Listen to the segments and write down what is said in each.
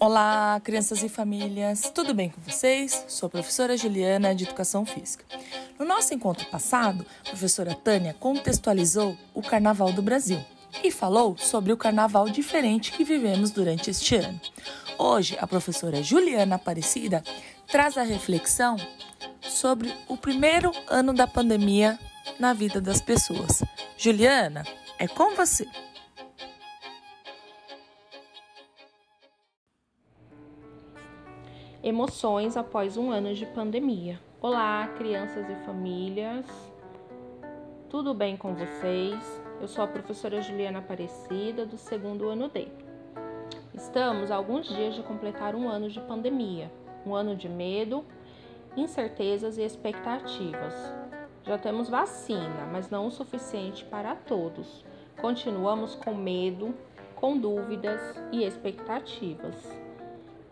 Olá, crianças e famílias, tudo bem com vocês? Sou a professora Juliana de Educação Física. No nosso encontro passado, a professora Tânia contextualizou o Carnaval do Brasil e falou sobre o carnaval diferente que vivemos durante este ano. Hoje, a professora Juliana Aparecida traz a reflexão sobre o primeiro ano da pandemia na vida das pessoas. Juliana, é com você. Emoções após um ano de pandemia. Olá, crianças e famílias. Tudo bem com vocês? Eu sou a professora Juliana Aparecida, do segundo ano D. Estamos a alguns dias de completar um ano de pandemia, um ano de medo, incertezas e expectativas. Já temos vacina, mas não o suficiente para todos. Continuamos com medo, com dúvidas e expectativas.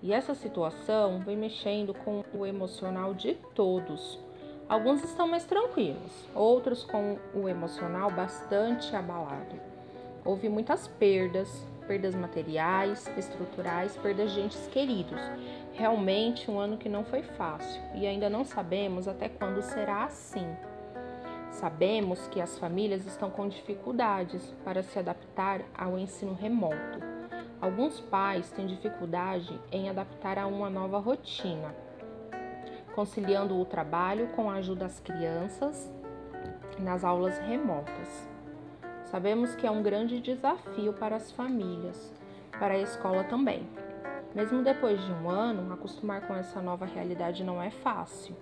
E essa situação vem mexendo com o emocional de todos. Alguns estão mais tranquilos, outros com o emocional bastante abalado. Houve muitas perdas, perdas materiais, estruturais, perdas de entes queridos. Realmente um ano que não foi fácil e ainda não sabemos até quando será assim. Sabemos que as famílias estão com dificuldades para se adaptar ao ensino remoto. Alguns pais têm dificuldade em adaptar a uma nova rotina, conciliando o trabalho com a ajuda das crianças nas aulas remotas. Sabemos que é um grande desafio para as famílias, para a escola também. Mesmo depois de um ano, acostumar com essa nova realidade não é fácil.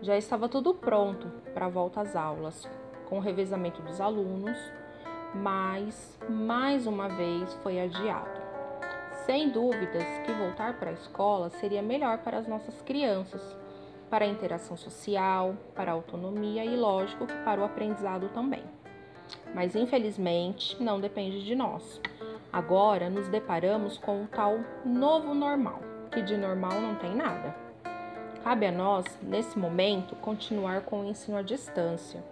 Já estava tudo pronto para a volta às aulas, com o revezamento dos alunos, mas mais uma vez foi adiado. Sem dúvidas que voltar para a escola seria melhor para as nossas crianças, para a interação social, para a autonomia e, lógico, para o aprendizado também. Mas infelizmente não depende de nós. Agora nos deparamos com o tal novo normal, que de normal não tem nada. Cabe a nós, nesse momento, continuar com o ensino à distância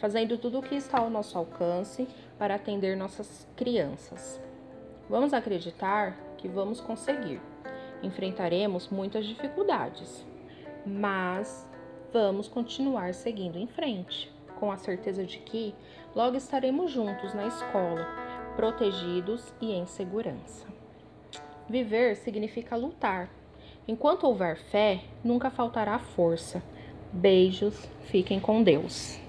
fazendo tudo o que está ao nosso alcance para atender nossas crianças. Vamos acreditar que vamos conseguir. Enfrentaremos muitas dificuldades, mas vamos continuar seguindo em frente, com a certeza de que logo estaremos juntos na escola, protegidos e em segurança. Viver significa lutar. Enquanto houver fé, nunca faltará força. Beijos, fiquem com Deus.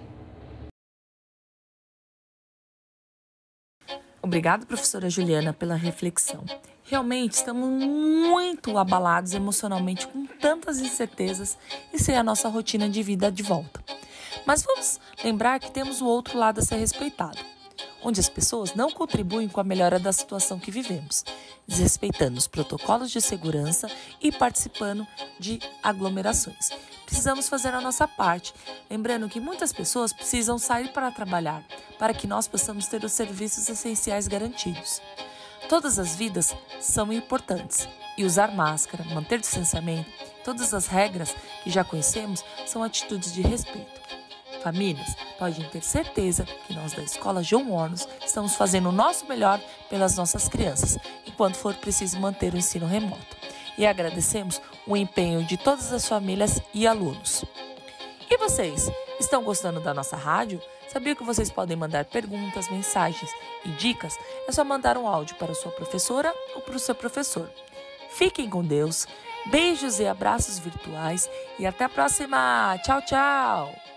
Obrigada, professora Juliana, pela reflexão. Realmente estamos muito abalados emocionalmente com tantas incertezas e sem a nossa rotina de vida de volta. Mas vamos lembrar que temos o outro lado a ser respeitado, onde as pessoas não contribuem com a melhora da situação que vivemos, desrespeitando os protocolos de segurança e participando de aglomerações precisamos fazer a nossa parte, lembrando que muitas pessoas precisam sair para trabalhar, para que nós possamos ter os serviços essenciais garantidos. Todas as vidas são importantes e usar máscara, manter distanciamento, todas as regras que já conhecemos são atitudes de respeito. Famílias podem ter certeza que nós da Escola João Hornos estamos fazendo o nosso melhor pelas nossas crianças, enquanto for preciso manter o ensino remoto e agradecemos o empenho de todas as famílias e alunos. E vocês, estão gostando da nossa rádio? Sabia que vocês podem mandar perguntas, mensagens e dicas? É só mandar um áudio para a sua professora ou para o seu professor. Fiquem com Deus, beijos e abraços virtuais e até a próxima! Tchau, tchau!